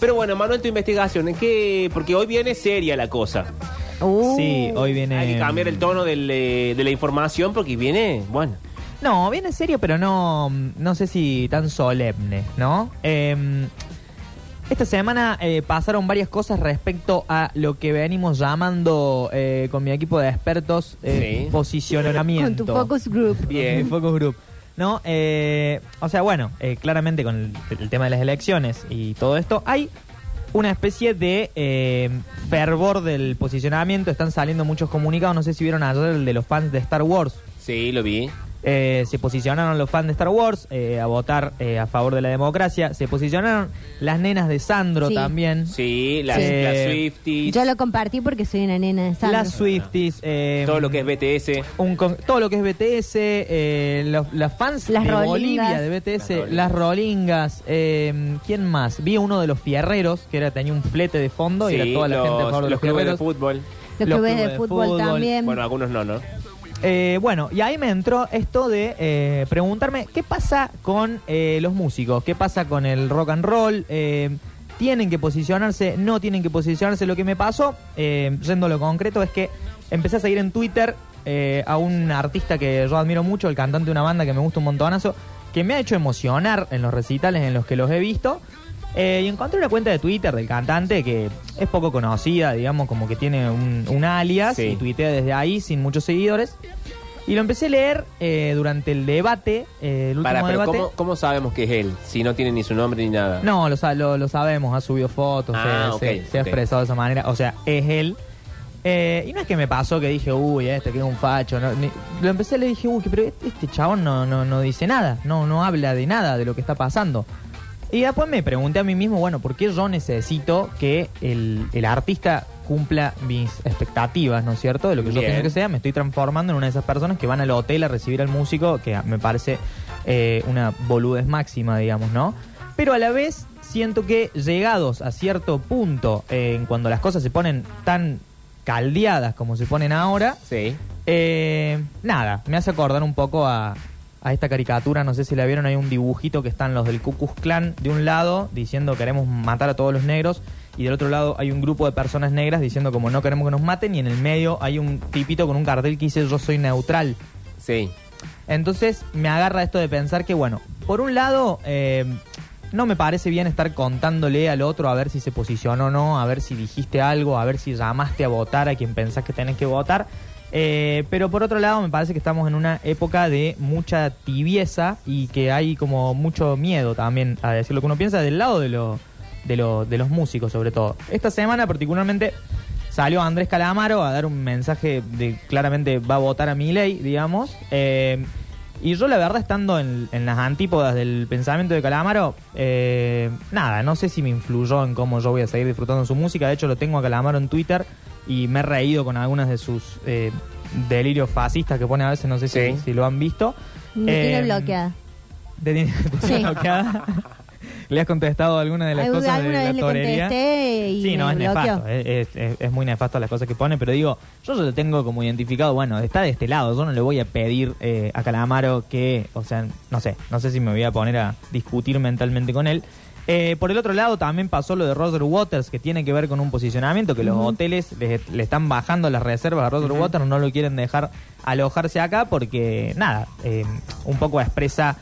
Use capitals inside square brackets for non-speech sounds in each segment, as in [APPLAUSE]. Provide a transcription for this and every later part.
Pero bueno, Manuel, tu investigación, ¿en qué? Porque hoy viene seria la cosa. Uh, Sí, hoy viene. Hay que cambiar el tono del, eh, de la información porque viene, bueno. No, viene serio, pero no, no sé si tan solemne, ¿no? Eh, esta semana eh, pasaron varias cosas respecto a lo que venimos llamando eh, con mi equipo de expertos eh, Sí. posicionamiento. con tu focus group. Bien, Focus Group. ¿No? Eh, o sea, bueno, eh, claramente con el, tema de las elecciones y todo esto, hay una especie de eh, fervor del posicionamiento. Están saliendo muchos comunicados. No sé si vieron ayer el de los fans de Star Wars. Sí, lo vi. Eh, se posicionaron los fans de Star Wars eh, a votar eh, a favor de la democracia. Se posicionaron las nenas de Sandro Sí. también. Sí, las, Sí. las Swifties, Yo lo compartí porque soy una nena de Sandro. Las Swifties. eh, todo lo que es BTS. un con- todo lo que es BTS, eh, los, las fans Las de rolingas. Bolivia de BTS, Las rolingas. las rolingas, eh, ¿quién más? Vi uno de los fierreros, que era tenía un flete de fondo y era toda la gente a favor de los los clubes de fútbol. Los los clubes clubes de de fútbol, fútbol. también. Bueno, algunos no, ¿no? Eh, bueno, y ahí me entró esto de eh, preguntarme qué pasa con eh, los músicos, qué pasa con el rock and roll, eh, tienen que posicionarse, no tienen que posicionarse. Lo que me pasó, eh, yendo a lo concreto, es que empecé a seguir en Twitter a un artista que yo admiro mucho, el cantante de una banda que me gusta un montonazo, que me ha hecho emocionar en los recitales en los que los he visto. Eh, y encontré una cuenta de Twitter del cantante que es poco conocida, digamos, como que tiene un, un alias Sí. y tuitea desde ahí sin muchos seguidores. Y lo empecé a leer eh, durante el debate, eh, el último Para, pero debate. ¿cómo, ¿cómo sabemos que es él? Si no tiene ni su nombre ni nada. No, lo, lo, lo sabemos, ha subido fotos, Ah, se, se- se ha expresado de esa manera, o sea, es él. Eh, y no es que me pasó que dije, uy, este que es un facho. no, ni- lo empecé a leer y dije, uy, pero este chabón no, no, no dice nada, no, no habla de nada de lo que está pasando. Y después me pregunté a mí mismo, bueno, ¿por qué yo necesito que el, el artista cumpla mis expectativas, ¿no es cierto? De lo que yo tengo que sea, me estoy transformando en una de esas personas que van al hotel a recibir al músico, que me parece eh, una boludez máxima, digamos, ¿no? Pero a la vez siento que llegados a cierto punto, eh, en cuando las cosas se ponen tan caldeadas como se ponen ahora, Sí. eh, nada, me hace acordar un poco a, a esta caricatura, no sé si la vieron, hay un dibujito que están los del Ku Klux Klan de un lado diciendo queremos matar a todos los negros y del otro lado hay un grupo de personas negras diciendo como no queremos que nos maten y en el medio hay un tipito con un cartel que dice yo soy neutral. Sí. Entonces me agarra esto de pensar que, bueno, por un lado, eh, no me parece bien estar contándole al otro a ver si se posicionó o no, a ver si dijiste algo, a ver si llamaste a votar a quien pensás que tenés que votar. Eh, pero por otro lado, me parece que estamos en una época de mucha tibieza y que hay como mucho miedo también a decir lo que uno piensa del lado de, lo, de, lo- de los músicos, sobre todo. Esta semana, particularmente, salió Andrés Calamaro a dar un mensaje de claramente va a votar a mi ley, digamos. Eh, y yo, la verdad, estando en, en las antípodas del pensamiento de Calamaro, eh, nada, no sé si me influyó en cómo yo voy a seguir disfrutando su música. De hecho, lo tengo a Calamaro en Twitter y me he reído con algunas de sus eh, delirios fascistas que pone a veces, no sé si, Sí. si lo han visto. Me tiene Eh, bloqueada. ¿Te tiene, te tiene Sí. bloqueada? [LAUGHS] ¿Le has contestado alguna de las cosas de la torería? Sí, no, es bloqueó. nefasto. Es, es- es- es muy nefasto las cosas que pone, pero digo, yo lo tengo como identificado. Bueno, está de este lado. Yo no le voy a pedir eh, a Calamaro que, o sea, no sé, no sé si me voy a poner a discutir mentalmente con él. Eh, por el otro lado, también pasó lo de Roger Waters, que tiene que ver con un posicionamiento, que los hoteles le, le están bajando las reservas a Roger Waters, no lo quieren dejar alojarse acá porque, nada, eh, un poco expresa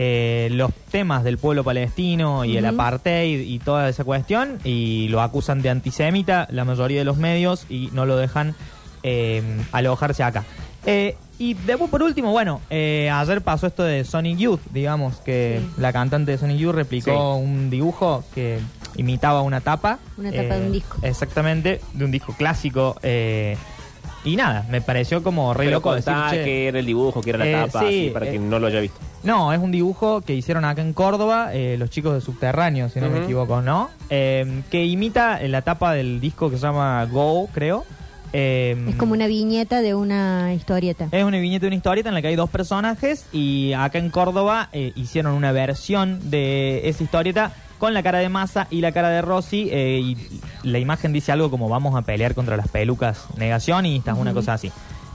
eh, los temas del pueblo palestino y el apartheid y toda esa cuestión y lo acusan de antisemita la mayoría de los medios y no lo dejan eh, alojarse acá. Eh, y después por último, bueno, eh, ayer pasó esto de Sonic Youth, digamos que Sí. la cantante de Sonic Youth replicó un dibujo que imitaba una tapa. eh, Una tapa de un disco. Exactamente, de un disco clásico. eh, y nada, me pareció como re Pero loco decir, contá "Che, que era el dibujo, que era la Eh, tapa, sí, así, para eh, quien no lo haya visto. no, es un dibujo que hicieron acá en Córdoba, eh, los chicos de Subterráneo, si no me equivoco, ¿no? Eh, que imita eh, la tapa del disco que se llama Go, creo. Eh, Es como una viñeta de una historieta. es una viñeta de una historieta en la que hay dos personajes y acá en Córdoba eh, hicieron una versión de esa historieta con la cara de Massa y la cara de Rossi eh, y la imagen dice algo como vamos a pelear contra las pelucas negacionistas, una cosa así.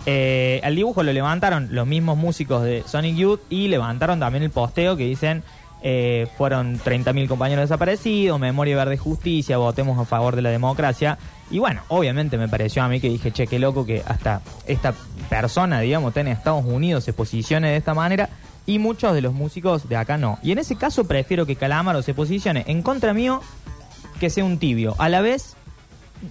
Eh, el dibujo lo levantaron los mismos músicos de Sonic Youth y levantaron también el posteo que dicen eh, fueron 30.000 compañeros desaparecidos, Memoria Verde Justicia, votemos a favor de la democracia. Y bueno, obviamente me pareció a mí que dije, che, qué loco que hasta esta persona, digamos, en Estados Unidos se posicione de esta manera y muchos de los músicos de acá no. Y en ese caso prefiero que Calamaro se posicione en contra mío que sea un tibio. A la vez,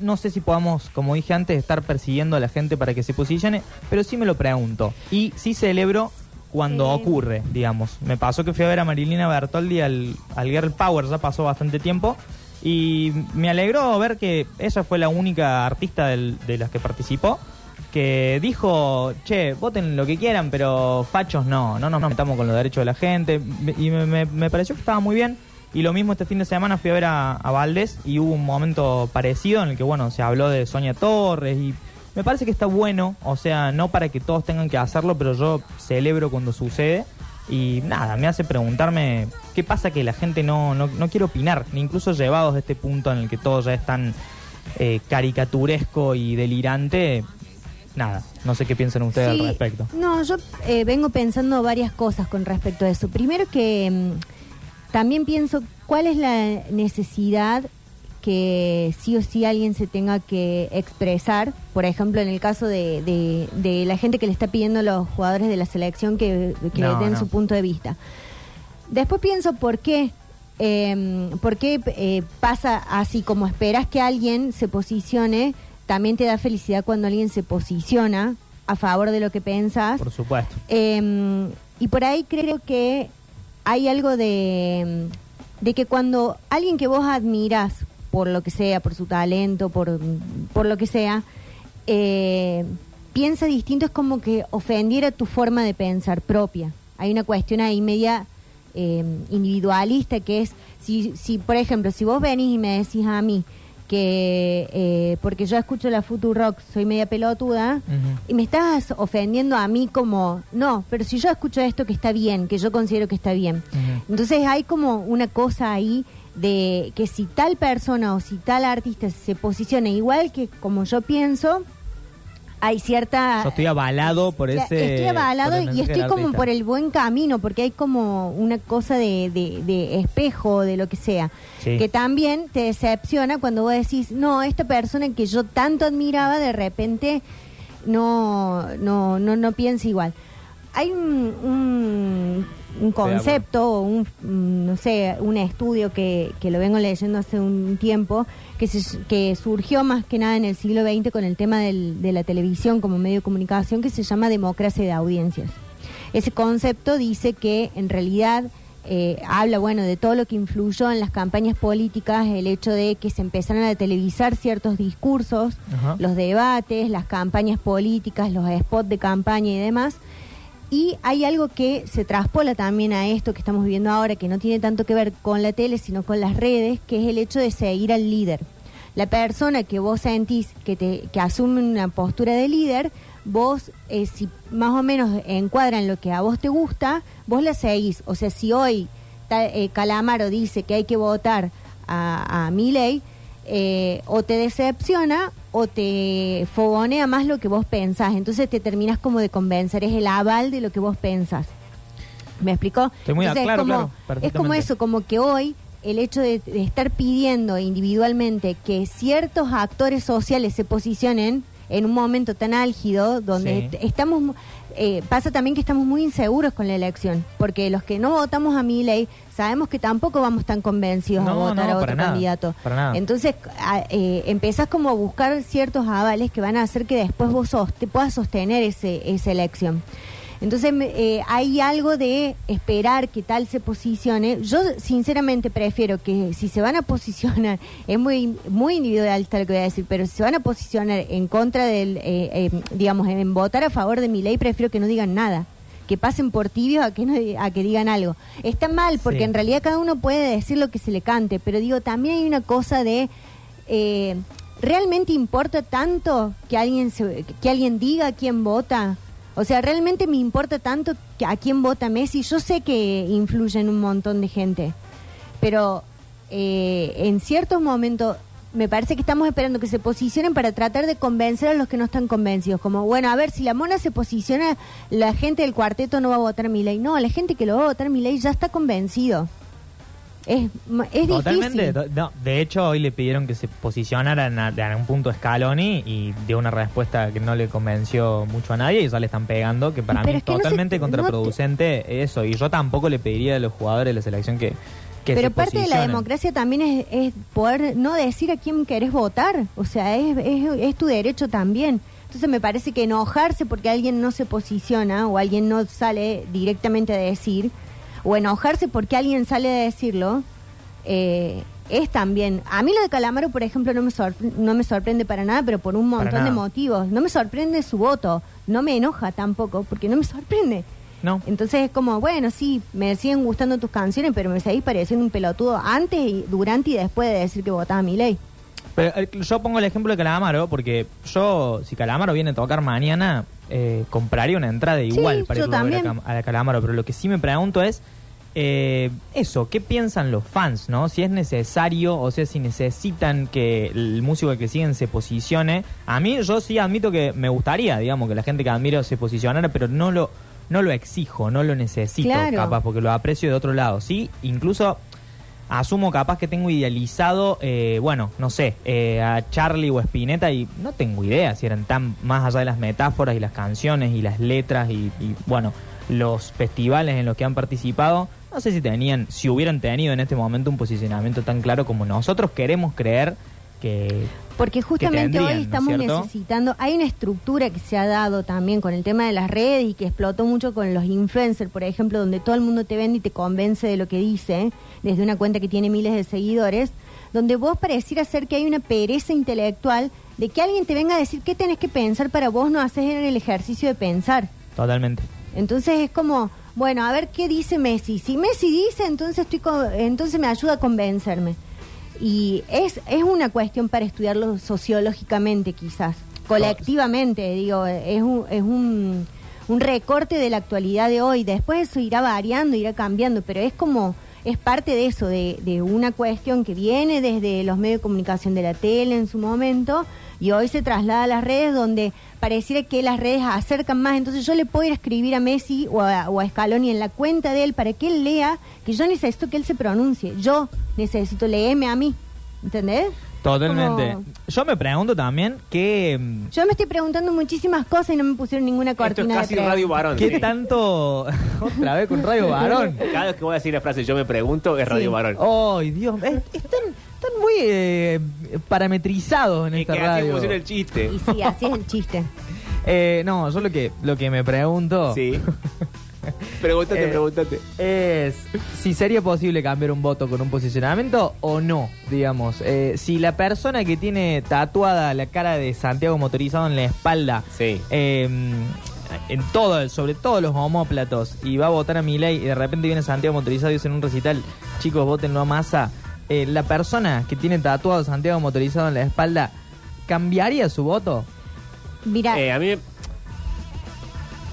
no sé si podamos, como dije antes, estar persiguiendo a la gente para que se posicione, pero sí me lo pregunto. Y sí celebro cuando Sí. ocurre, digamos. Me pasó que fui a ver a Marilina Bertoldi al, al Girl Power, ya pasó bastante tiempo. Y me alegró ver que ella fue la única artista del- de las que participó que dijo, che, voten lo que quieran, pero fachos no, no nos metamos con los derechos de la gente. Y me, me- pareció que estaba muy bien. Y lo mismo este fin de semana fui a ver a, a Valdés y hubo un momento parecido en el que, bueno, se habló de Sonia Torres y me parece que está bueno, o sea, no para que todos tengan que hacerlo, pero yo celebro cuando sucede. Y nada, me hace preguntarme qué pasa que la gente no, no, no quiere opinar, ni incluso llevados a este punto en el que todo ya es tan eh, caricaturesco y delirante. Nada, no sé qué piensan ustedes Sí, al respecto. No, yo eh, vengo pensando varias cosas con respecto a eso. Primero que mm, también pienso cuál es la necesidad que sí o sí alguien se tenga que expresar. Por ejemplo, en el caso de, de- de la gente que le está pidiendo a los jugadores de la selección que, que No, den no. su punto de vista. Después pienso por qué. eh, ¿Por qué eh, pasa así? Como esperas que alguien se posicione, también te da felicidad cuando alguien se posiciona a favor de lo que pensás. Por supuesto. Eh, y por ahí creo que hay algo de, de que cuando alguien que vos admiras, por lo que sea, por su talento, por, por lo que sea, eh, piensa distinto, es como que ofendiera tu forma de pensar propia. Hay una cuestión ahí media eh, individualista que es, si, si por ejemplo, si vos venís y me decís a mí que, eh, porque yo escucho la Rock soy media pelotuda, y me estás ofendiendo a mí como, no, pero si yo escucho esto que está bien, que yo considero que está bien. Entonces hay como una cosa ahí de que si tal persona o si tal artista se posiciona igual que como yo pienso, hay cierta... Yo estoy avalado por Ya, ese. Estoy avalado y estoy como por el buen camino, porque hay como una cosa de, de- de espejo, de lo que sea, Sí. que también te decepciona cuando vos decís, no, esta persona que yo tanto admiraba, de repente no, no, no, no piensa igual. Hay un, un, un concepto, o un, mm, no sé, un estudio que, que lo vengo leyendo hace un tiempo, que, se- que surgió más que nada en el siglo XX con el tema del- de la televisión como medio de comunicación, que se llama democracia de audiencias. Ese concepto dice que en realidad eh, habla, bueno, de todo lo que influyó en las campañas políticas, el hecho de que se empezaran a televisar ciertos discursos, Ajá. los debates, las campañas políticas, los spots de campaña y demás. Y hay algo que se traspola también a esto que estamos viviendo ahora, que no tiene tanto que ver con la tele, sino con las redes, que es el hecho de seguir al líder. La persona que vos sentís que, te, que asume una postura de líder, vos, eh, si más o menos encuadran lo que a vos te gusta, vos la seguís. O sea, si hoy eh, Calamaro dice que hay que votar a, a Milei, eh, o te decepciona o te fogonea más lo que vos pensás. Entonces te terminas como de convencer, es el aval de lo que vos pensás. ¿Me explicó? Estoy muy a- Entonces, claro, es como, claro, es como eso, como que hoy el hecho de, de estar pidiendo individualmente que ciertos actores sociales se posicionen en un momento tan álgido donde Sí. est- estamos eh, pasa también que estamos muy inseguros con la elección porque los que no votamos a mi ley sabemos que tampoco vamos tan convencidos a votar no, a otro nada, candidato entonces a- eh, empezás como a buscar ciertos avales que van a hacer que después vos sos- te puedas sostener ese, esa elección entonces eh, hay algo de esperar que tal se posicione. Yo sinceramente prefiero que si se van a posicionar, [LAUGHS] es muy muy individualista lo que voy a decir, pero si se van a posicionar en contra del, eh, eh, digamos, en votar a favor de mi ley, prefiero que no digan nada. Que pasen por tibios a que, no, a que digan algo. Está mal, porque Sí. en realidad cada uno puede decir lo que se le cante, pero digo, también hay una cosa de... eh, ¿Realmente importa tanto que alguien, se- que alguien diga a quién vota? O sea, ¿realmente me importa tanto que a quién vota Messi? Yo sé que influye en un montón de gente, pero eh, en ciertos momentos me parece que estamos esperando que se posicionen para tratar de convencer a los que no están convencidos. Como, bueno, a ver, si la mona se posiciona, la gente del cuarteto no va a votar mi ley. No, la gente que lo va a votar mi ley ya está convencido. Es, es Totalmente. difícil. no, de hecho, hoy le pidieron que se posicionara en, a- en un punto Scaloni y dio una respuesta que no le convenció mucho a nadie y ya le están pegando, que para Pero mí es no se- totalmente no te- contraproducente eso. Y yo tampoco le pediría a los jugadores de la selección que, que Pero parte de la democracia también es, es poder no decir a quién querés votar. O sea, es, es, es tu derecho también. Entonces me parece que enojarse porque alguien no se posiciona o alguien no sale directamente a decir, o enojarse porque alguien sale a decirlo, eh, es también... A mí lo de Calamaro, por ejemplo, no me, no me sorprende para nada, pero por un montón de motivos. No me sorprende su voto, no me enoja tampoco, porque no me sorprende. No. Entonces es como, bueno, sí, me siguen gustando tus canciones, pero me seguís pareciendo un pelotudo antes, y durante y después de decir que votaba a mi ley. Pero eh, yo pongo el ejemplo de Calamaro porque yo, si Calamaro viene a tocar mañana, eh, compraría una entrada igual Sí, para irlo a ver a, Calamaro. Pero lo que sí me pregunto es eh, eso, ¿qué piensan los fans? no Si es necesario, o sea, si necesitan que el músico que siguen se posicione. A mí yo sí admito que me gustaría, digamos, que la gente que admiro se posicionara, pero no lo, no lo exijo, no lo necesito, Claro. capaz, porque lo aprecio de otro lado. Sí, incluso asumo capaz que tengo idealizado, eh, bueno, no sé, eh, a Charlie o Spinetta y no tengo idea si eran tan más allá de las metáforas y las canciones y las letras y, y, bueno, los festivales en los que han participado, no sé si tenían, si hubieran tenido en este momento un posicionamiento tan claro como nosotros queremos creer que... Porque justamente tendrían, hoy ¿no es estamos necesitando, hay una estructura que se ha dado también con el tema de las redes y que explotó mucho con los influencers, por ejemplo, donde todo el mundo te vende y te convence de lo que dice, desde una cuenta que tiene miles de seguidores, donde vos pareciera ser que hay una pereza intelectual de que alguien te venga a decir qué tenés que pensar para vos no hacer el ejercicio de pensar. Totalmente. Entonces es como, bueno, a ver qué dice Messi. Si Messi dice, entonces estoy co- entonces me ayuda a convencerme. Y es, es una cuestión para estudiarlo sociológicamente quizás, colectivamente, digo, es un, es un, un recorte de la actualidad de hoy. Después eso irá variando, irá cambiando, pero es como, es parte de eso, de, de una cuestión que viene desde los medios de comunicación de la tele en su momento y hoy se traslada a las redes donde pareciera que las redes acercan más. Entonces yo le puedo ir a escribir a Messi o a, o a Scaloni en la cuenta de él para que él lea que yo necesito que él se pronuncie. Yo necesito leerme a mí. ¿Entendés? Totalmente. Como- Yo me pregunto también que... mm, Yo me estoy preguntando muchísimas cosas y no me pusieron ninguna Esto es cortina casi de. Radio Varón. ¿Qué sí. tanto... [LAUGHS] Otra vez con Radio Varón. Cada vez que voy a decir la frase yo me pregunto es Radio Sí. Varón. ¡Ay, Dios! Es- Están, están muy eh, parametrizados en Es esta que así radio. funciona el chiste. Y sí, así es el chiste. [LAUGHS] Eh, no, yo lo que, lo que me pregunto Sí. [LAUGHS] pregúntate, Eh, pregúntate. es si sería posible cambiar un voto con un posicionamiento o no, digamos. Eh, si la persona que tiene tatuada la cara de Santiago motorizado en la espalda, Sí. eh, en todo, sobre todos los homóplatos, y va a votar a mi ley y de repente viene Santiago motorizado y dice en un recital, chicos, votenlo a masa. Eh, la persona que tiene tatuado Santiago motorizado en la espalda, ¿cambiaría su voto? Mira, Eh, a mí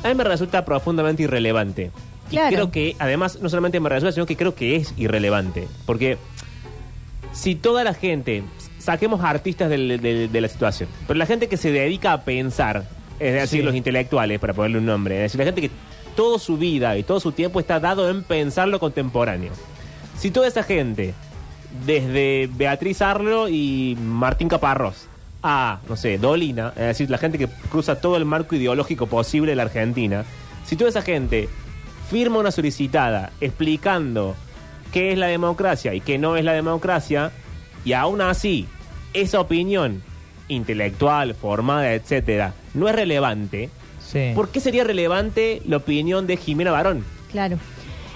a mí me resulta profundamente irrelevante. Y Claro. creo que, además, no solamente me resulta, sino que creo que es irrelevante. Porque si toda la gente, saquemos artistas del- del- de la situación, pero la gente que se dedica a pensar, es decir, Sí. los intelectuales, para ponerle un nombre, es decir, la gente que toda su vida y todo su tiempo está dado en pensar lo contemporáneo. Si toda esa gente, desde Beatriz Arlo y Martín Caparrós, a, no sé, Dolina, es decir, la gente que cruza todo el marco ideológico posible de la Argentina, si toda esa gente firma una solicitada explicando qué es la democracia y qué no es la democracia, y aún así esa opinión intelectual, formada, etcétera, no es relevante, Sí. ¿por qué sería relevante la opinión de Jimena Barón? claro.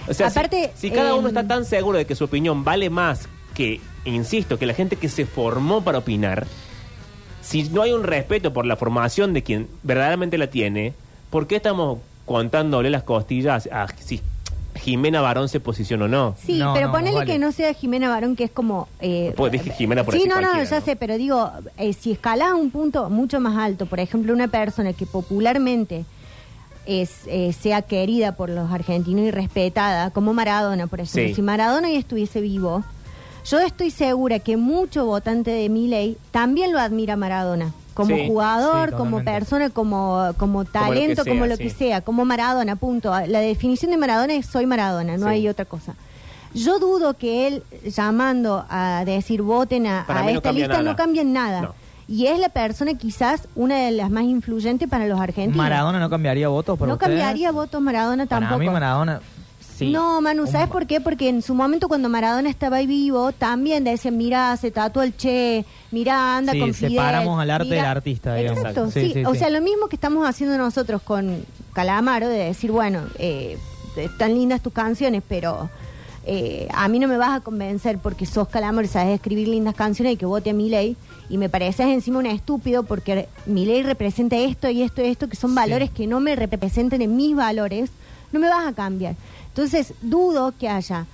O sea, si- Aparte, si, cada uno em, está tan seguro de que su opinión vale más que, insisto, que la gente que se formó para opinar, si no hay un respeto por la formación de quien verdaderamente la tiene, ¿por qué estamos contándole las costillas a si Jimena Barón se posiciona o no? Sí, No, pero no, ponele vale. que no sea Jimena Barón, que es como... Eh, Pues dije Jimena por Sí, no, no, ya ¿no? sé, pero digo, eh, si escalás a un punto mucho más alto, por ejemplo, una persona que popularmente es, eh, sea querida por los argentinos y respetada, como Maradona, por ejemplo, Sí. si Maradona ya estuviese vivo, yo estoy segura que mucho votante de Milei también lo admira a Maradona. Como Sí, jugador, sí, como persona, como, como talento, como sea, lo sí. que sea, como Maradona, punto. La definición de Maradona es soy Maradona, no Sí. hay otra cosa. Yo dudo que él llamando a decir voten a, Para a no esta lista nada. no cambia en nada. No. Y es la persona quizás una de las más influyentes para los argentinos. Maradona no cambiaría votos no ustedes? cambiaría votos Maradona Para tampoco. mí Maradona sí. No, Manu, ¿sabes por qué? Porque en su momento cuando Maradona estaba ahí vivo, también decían, mira, se tatuó el Che, mira, anda Sí, con Fidel. separamos al arte mira". del artista, digamos. Exacto, Sí, o sea, lo mismo que estamos haciendo nosotros con Calamaro, de decir, bueno, eh, están lindas tus canciones, pero eh, a mí no me vas a convencer porque sos Calamaro y sabes escribir lindas canciones y que vote a Milei. Y me pareces encima un estúpido porque Milei representa esto y esto y esto, que son Sí. valores que no me representen en mis valores, no me vas a cambiar. Entonces, dudo que haya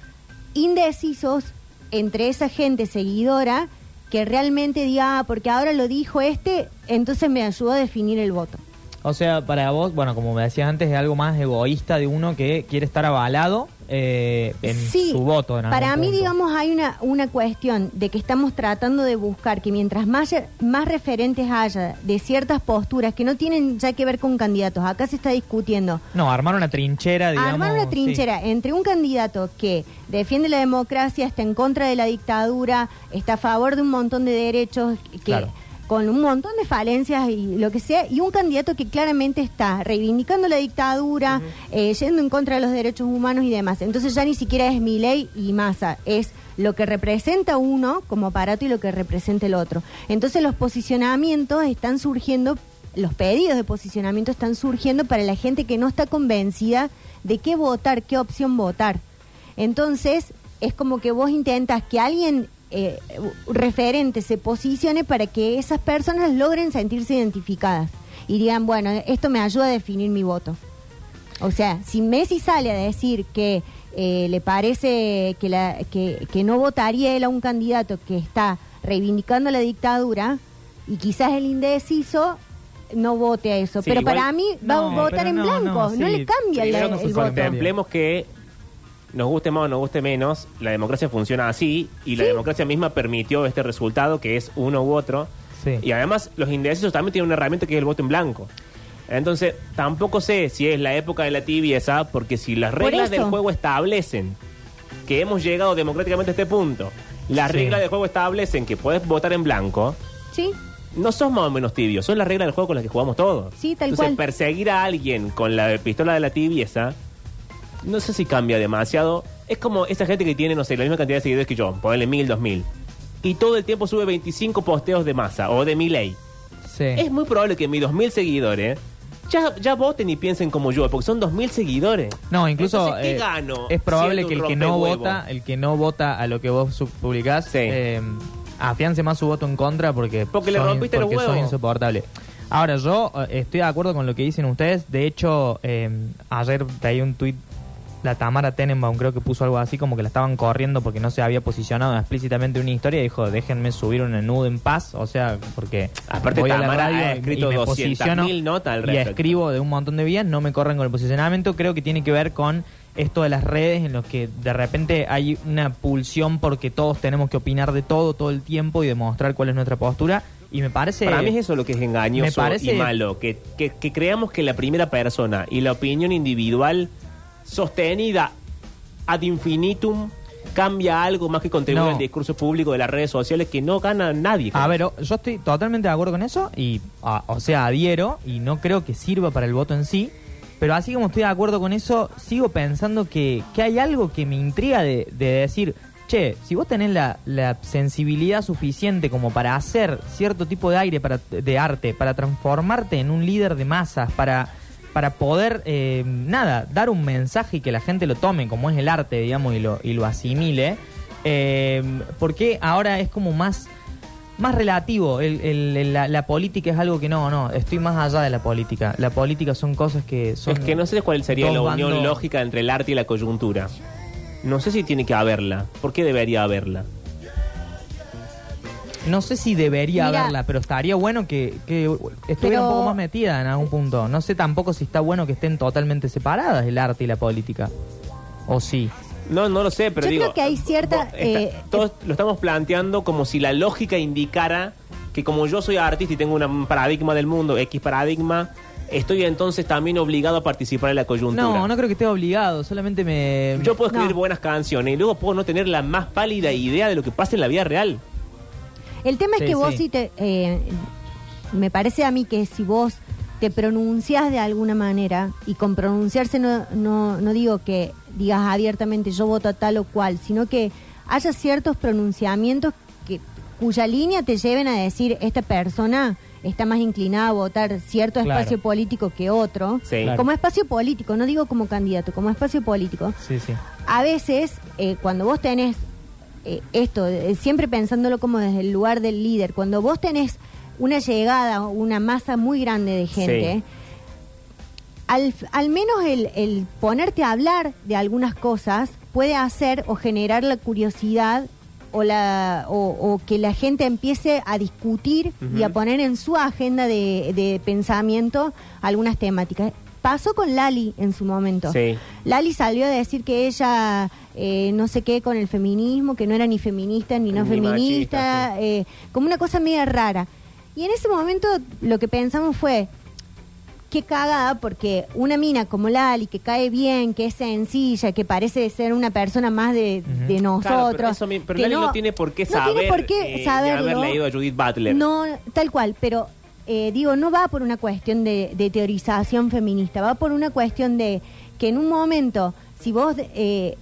indecisos entre esa gente seguidora que realmente diga, ah, porque ahora lo dijo este, entonces me ayudó a definir el voto. O sea, para vos, bueno, como me decías antes, es algo más egoísta de uno que quiere estar avalado eh, en Sí, su voto. en para mí, punto. digamos, hay una, una cuestión de que estamos tratando de buscar que mientras más, más referentes haya de ciertas posturas que no tienen ya que ver con candidatos, acá se está discutiendo No, armar una trinchera, digamos. Armar una sí. trinchera entre un candidato que defiende la democracia, está en contra de la dictadura, está a favor de un montón de derechos, que Claro. Con un montón de falencias y lo que sea, y un candidato que claramente está reivindicando la dictadura, eh, yendo en contra de los derechos humanos y demás. Entonces ya ni siquiera es mi ley y masa, es lo que representa uno como aparato y lo que representa el otro. Entonces los posicionamientos están surgiendo los pedidos de posicionamiento están surgiendo para la gente que no está convencida de qué votar, qué opción votar. Entonces, es como que vos intentas que alguien eh, referente se posicione para que esas personas logren sentirse identificadas y digan, bueno, esto me ayuda a definir mi voto. O sea, si Messi sale a decir que eh, le parece que, la, que, que no votaría él a un candidato que está reivindicando la dictadura y quizás el indeciso no vote a eso. Sí, pero igual- para mí va No, a votar en no, blanco, no, no, sí. le cambia el, Primero, el fue voto. Contemplemos que nos guste más o nos guste menos, la democracia funciona así y la democracia misma permitió este resultado que es uno u otro. Sí. Y además los indecisos también tienen una herramienta que es el voto en blanco. Entonces, tampoco sé si es la época de la tibieza, porque si las Por reglas eso. del juego establecen que hemos llegado democráticamente a este punto, las Sí. reglas del juego establecen que puedes votar en blanco, Sí, no sos más o menos tibio, son las reglas del juego con las que jugamos todos. Sí, tal Entonces, cual. perseguir a alguien con la pistola de la tibieza, no sé si cambia demasiado. Es como esa gente que tiene, no sé, la misma cantidad de seguidores que yo, ponle mil, dos mil. Y todo el tiempo sube 25 posteos de masa o de mi ley. Sí. Es muy probable que mis 2.000 seguidores ya, ya voten y piensen como yo, porque son 2.000 seguidores. No, incluso Entonces, ¿qué eh, gano es probable que el que no vota, el que no vota a lo que vos publicás, Sí. eh, afiance más su voto en contra porque Porque le rompiste los porque son huevos. insoportable. Ahora yo eh, estoy de acuerdo con lo que dicen ustedes. De hecho, ayer veía un tuit la Tamara Tenenbaum creo que puso algo así como que la estaban corriendo porque no se había posicionado explícitamente en una historia y dijo déjenme subir una nude en paz o sea porque Aparte, voy a la Tamara radio ha y- escrito y me 200.000 posiciono notas al y escribo de un montón de vías no me corren con el posicionamiento creo que tiene que ver con esto de las redes en los que de repente hay una pulsión porque todos tenemos que opinar de todo todo el tiempo y demostrar cuál es nuestra postura y me parece Para mí es eso lo que es engañoso me parece- y malo, que, que, que creamos que la primera persona y la opinión individual sostenida ad infinitum cambia algo más que contribuir No. al discurso público de las redes sociales que no gana nadie. A ver, yo estoy totalmente de acuerdo con eso y, a- o sea, adhiero y no creo que sirva para el voto en sí. Pero así como estoy de acuerdo con eso, sigo pensando que, que hay algo que me intriga de, de decir, che, si vos tenés la, la sensibilidad suficiente como para hacer cierto tipo de aire, para, de arte, para transformarte en un líder de masas, para, para poder, eh, nada, dar un mensaje y que la gente lo tome como es el arte, digamos, y lo, y lo asimile, eh, ¿por qué ahora es como más más relativo. El- la, la política es algo que no, no, estoy más allá de la política. La política son cosas que son... es que no sé cuál sería la unión bandos- lógica entre el arte y la coyuntura. No sé si tiene que haberla. ¿Por qué debería haberla? No sé si debería Mira. haberla, pero estaría bueno que, que estuviera Pero- un poco más metida en algún punto. No sé tampoco si está bueno que estén totalmente separadas el arte y la política. O sí. No, no lo sé, pero Yo digo. creo que hay cierta, eh, todos lo estamos planteando como si la lógica indicara que como yo soy artista y tengo una- un paradigma del mundo, X paradigma, estoy entonces también obligado a participar en la coyuntura. No, no creo que esté obligado, solamente me... Yo puedo escribir No. buenas canciones y luego puedo no tener la más pálida idea de lo que pasa en la vida real. El tema es Sí, que vos sí. si te... eh, me parece a mí que si vos te pronuncias de alguna manera, y con pronunciarse no, no, no digo que digas abiertamente yo voto a tal o cual, sino que haya ciertos pronunciamientos que, cuya línea te lleven a decir esta persona está más inclinada a votar cierto Claro. espacio político que otro. Sí. Claro. Como espacio político, no digo como candidato, como espacio político Sí, sí. a veces eh, cuando vos tenés eh, esto, eh, siempre pensándolo como desde el lugar del líder, cuando vos tenés una llegada, una masa muy grande de gente, Sí. al, al menos el, el ponerte a hablar de algunas cosas puede hacer o generar la curiosidad o, la, o, o que la gente empiece a discutir y a poner en su agenda de, de pensamiento algunas temáticas. Pasó con Lali en su momento. Sí. Lali salió a decir que ella eh, no sé qué con el feminismo, que no era ni feminista ni no Ni feminista, machista, eh, como una cosa media rara. Y en ese momento lo que pensamos fue, qué cagada, porque una mina como Lali, que cae bien, que es sencilla, que parece ser una persona más de, nosotros. Claro, pero eso mi- pero que Lali no tiene por qué no saber, tiene por qué eh, saberlo. haber leído a Judith Butler. No, tal cual, pero eh, digo, no va por una cuestión de, de teorización feminista, va por una cuestión de que en un momento, si vos eh,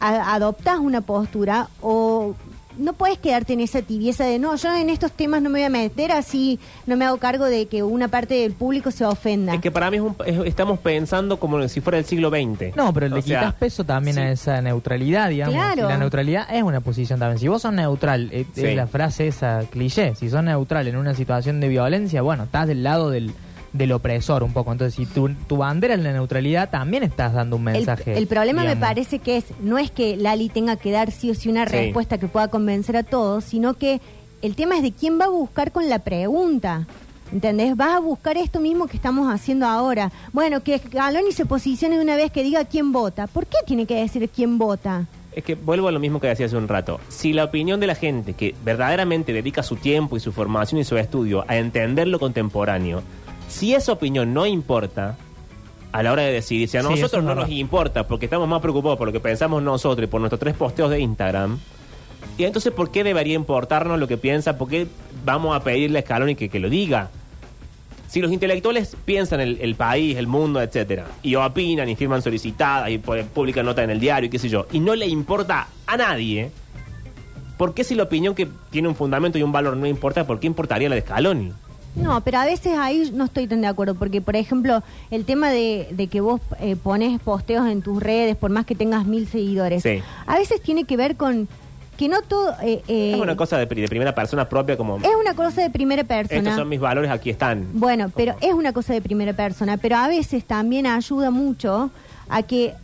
adoptás una postura o no puedes quedarte en esa tibieza de no, yo en estos temas no me voy a meter así, no me hago cargo de que una parte del público se ofenda. Es que para mí es un- es- estamos pensando como si fuera el siglo XX. No, pero O le sea, quitas peso también sí. a esa neutralidad, digamos. Claro. Y la neutralidad es una posición también. Si vos sos neutral, es, Sí. la frase esa cliché, si sos neutral en una situación de violencia, bueno, estás del lado del, del opresor un poco. Entonces, si tu, tu bandera es la neutralidad, también estás dando un mensaje. el problema me parece que es, no es que Lali tenga que dar sí o sí una Sí. respuesta que pueda convencer a todos, sino que el tema es de quién va a buscar con la pregunta. ¿Entendés? Vas a buscar esto mismo que estamos haciendo ahora. Bueno, que Galoni se posicione de una vez que diga quién vota. ¿Por qué tiene que decir quién vota? Es que vuelvo a lo mismo que decía hace un rato. Si la opinión de la gente que verdaderamente dedica su tiempo y su formación y su estudio a entender lo contemporáneo, si esa opinión no importa a la hora de decidir, si a Sí, nosotros no nos importa porque estamos más preocupados por lo que pensamos nosotros y por nuestros tres posteos de Instagram, y entonces ¿por qué debería importarnos lo que piensa? ¿Por qué vamos a pedirle a Scaloni que, que lo diga? Si los intelectuales piensan el, el país, el mundo, etcétera, y opinan y firman solicitadas y pu- publican notas en el diario y qué sé yo, y no le importa a nadie, ¿por qué si la opinión que tiene un fundamento y un valor no importa, por qué importaría la de Scaloni? No, pero a veces ahí no estoy tan de acuerdo, porque por ejemplo, el tema de, de que vos eh, pones posteos en tus redes, por más que tengas mil seguidores, Sí. a veces tiene que ver con que no todo... eh, eh, es una cosa de, pri- de primera persona propia como es una cosa de primera persona. estos son mis valores, aquí están. Bueno, pero es una cosa de primera persona, pero a veces también ayuda mucho a que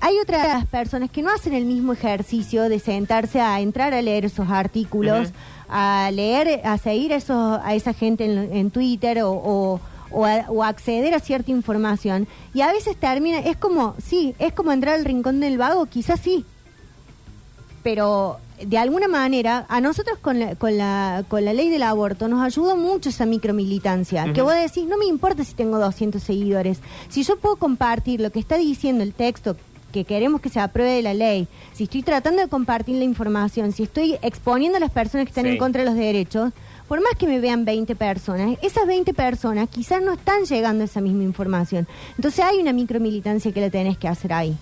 hay otras personas que no hacen el mismo ejercicio de sentarse a entrar a leer esos artículos. A leer, a seguir a, esos, a esa gente en, en Twitter o, o, o a- o acceder a cierta información. Y a veces termina, es como, sí, es como entrar al rincón del vago, quizás sí, pero de alguna manera a nosotros con la, con la, con la ley del aborto nos ayudó mucho esa micromilitancia. Que Ujú. vos decís, no me importa si tengo 200 seguidores. Si yo puedo compartir lo que está diciendo el texto que queremos que se apruebe la ley, si estoy tratando de compartir la información, si estoy exponiendo a las personas que están Sí. en contra de los derechos, por más que me vean 20 personas, esas 20 personas quizás no están llegando a esa misma información. Entonces hay una micromilitancia que la tenés que hacer ahí.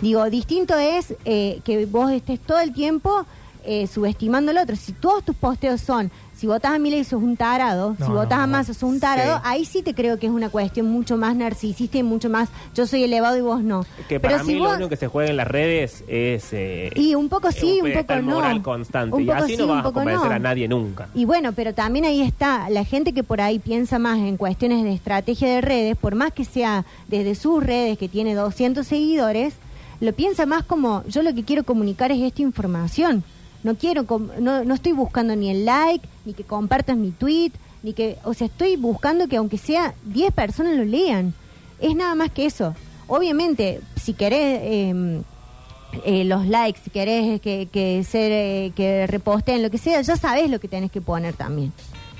Digo, distinto es eh, que vos estés todo el tiempo eh, subestimando al otro. Si todos tus posteos son, si votás a Milei sos un tarado, No, si no, votás a no. Massa sos un tarado, Sí. ahí sí te creo que es una cuestión mucho más narcisista y mucho más yo soy elevado y vos no. Que Pero para si mí vos- lo único que se juega en las redes es... eh, Y un poco sí, un poco no. moral constante. Un y poco así sí, no vas a convencer no. a nadie nunca. Y bueno, pero también ahí está la gente que por ahí piensa más en cuestiones de estrategia de redes, por más que sea desde sus redes que tiene 200 seguidores, lo piensa más como yo lo que quiero comunicar es esta información. No quiero no, no estoy buscando ni el like, ni que compartas mi tweet, ni que, o sea, estoy buscando que aunque sea 10 personas lo lean. Es nada más que eso. Obviamente, si querés eh, eh, los likes, si querés que, que, ser, eh, que reposteen, lo que sea, ya sabes lo que tenés que poner también.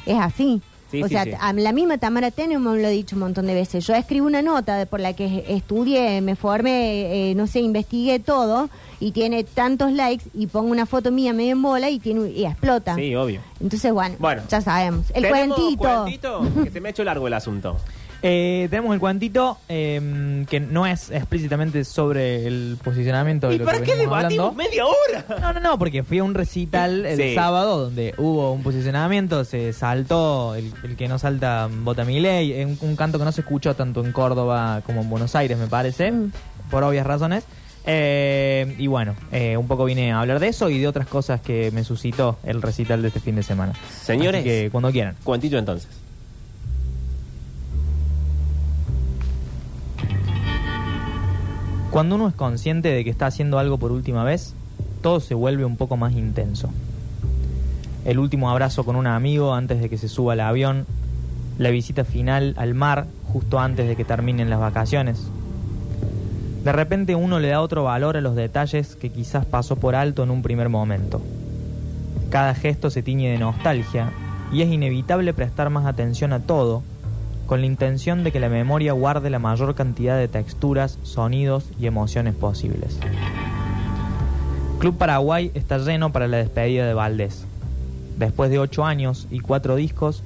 Es así. Sí, o sí, sea, sí. a la misma Tamara Tenenbaum lo he dicho un montón de veces. Yo escribo una nota de- por la que estudié, me formé, eh, no sé, investigué todo y tiene tantos likes y pongo una foto mía medio en bola y tiene y explota. Sí, obvio. Entonces, bueno, Bueno. ya sabemos. El ¿Tenemos cuentito. cuentito? que se me ha hecho largo el asunto. Eh, tenemos el cuantito eh, que no es explícitamente sobre el posicionamiento de ¿Y lo para que qué debatimos hablando. media hora? No, no, no, porque fui a un recital el Sí. sábado donde hubo un posicionamiento, se saltó, el, el que no salta vota mi ley, un, un canto que no se escuchó tanto en Córdoba como en Buenos Aires, me parece, Mm. por obvias razones. Eh, y bueno, eh, un poco vine a hablar de eso y de otras cosas que me suscitó el recital de este fin de semana. Señores. Así que cuando quieran. Cuentito entonces. Cuando uno es consciente de que está haciendo algo por última vez, todo se vuelve un poco más intenso. El último abrazo con un amigo antes de que se suba al avión, la visita final al mar justo antes de que terminen las vacaciones. De repente uno le da otro valor a los detalles que quizás pasó por alto en un primer momento. Cada gesto se tiñe de nostalgia y es inevitable prestar más atención a todo con la intención de que la memoria guarde la mayor cantidad de texturas, sonidos y emociones posibles. Club Paraguay está lleno para la despedida de Valdés. Después de ocho años y cuatro discos,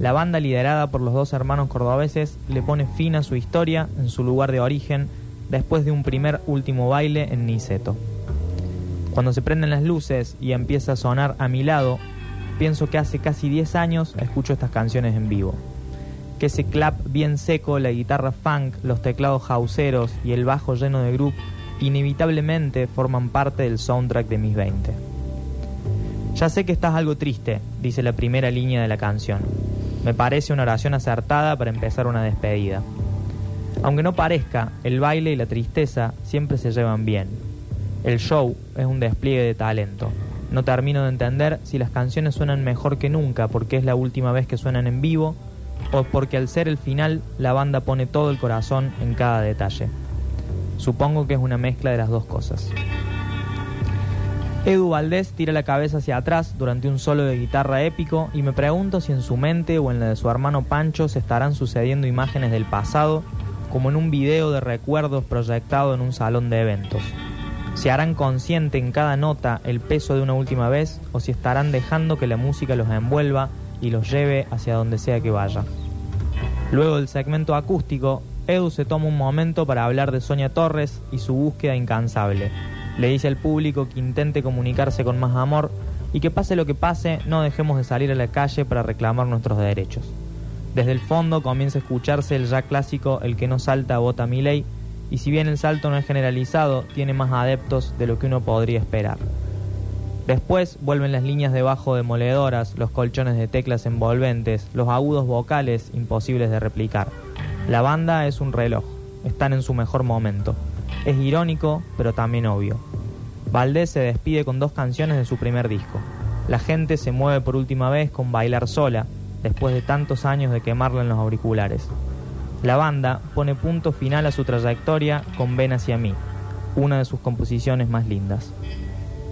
la banda liderada por los dos hermanos cordobeses le pone fin a su historia en su lugar de origen después de un primer último baile en Niceto. Cuando se prenden las luces y empieza a sonar a mi lado, pienso que hace casi 10 años escucho estas canciones en vivo. Ese clap bien seco, la guitarra funk, los teclados hauseros y el bajo lleno de groove inevitablemente forman parte del soundtrack de mis 20. Ya sé que estás algo triste, dice la primera línea de la canción. Me parece una oración acertada para empezar una despedida. Aunque no parezca, el baile y la tristeza siempre se llevan bien. El show es un despliegue de talento. No termino de entender si las canciones suenan mejor que nunca porque es la última vez que suenan en vivo porque al ser el final la banda pone todo el corazón en cada detalle. Supongo que es una mezcla de las dos cosas. Edu Valdés tira la cabeza hacia atrás durante un solo de guitarra épico y me pregunto si en su mente o en la de su hermano Pancho se estarán sucediendo imágenes del pasado como en un video de recuerdos proyectado en un salón de eventos. Si harán consciente en cada nota el peso de una última vez o si estarán dejando que la música los envuelva y los lleve hacia donde sea que vaya. Luego del segmento acústico, Edu se toma un momento para hablar de Sonia Torres y su búsqueda incansable. Le dice al público que intente comunicarse con más amor y que pase lo que pase, no dejemos de salir a la calle para reclamar nuestros derechos. Desde el fondo comienza a escucharse el ya clásico El que no salta vota mi ley, y si bien el salto no es generalizado, tiene más adeptos de lo que uno podría esperar. Después vuelven las líneas de bajo demoledoras, los colchones de teclas envolventes, los agudos vocales imposibles de replicar. La banda es un reloj, están en su mejor momento. Es irónico, pero también obvio. Valdés se despide con dos canciones de su primer disco. La gente se mueve por última vez con Bailar Sola, después de tantos años de quemarla en los auriculares. La banda pone punto final a su trayectoria con Ven hacia mí, una de sus composiciones más lindas.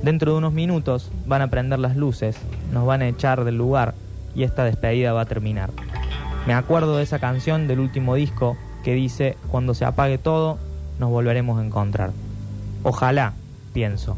Dentro de unos minutos van a prender las luces, nos van a echar del lugar y esta despedida va a terminar. Me acuerdo de esa canción del último disco que dice, cuando se apague todo, nos volveremos a encontrar. Ojalá, pienso,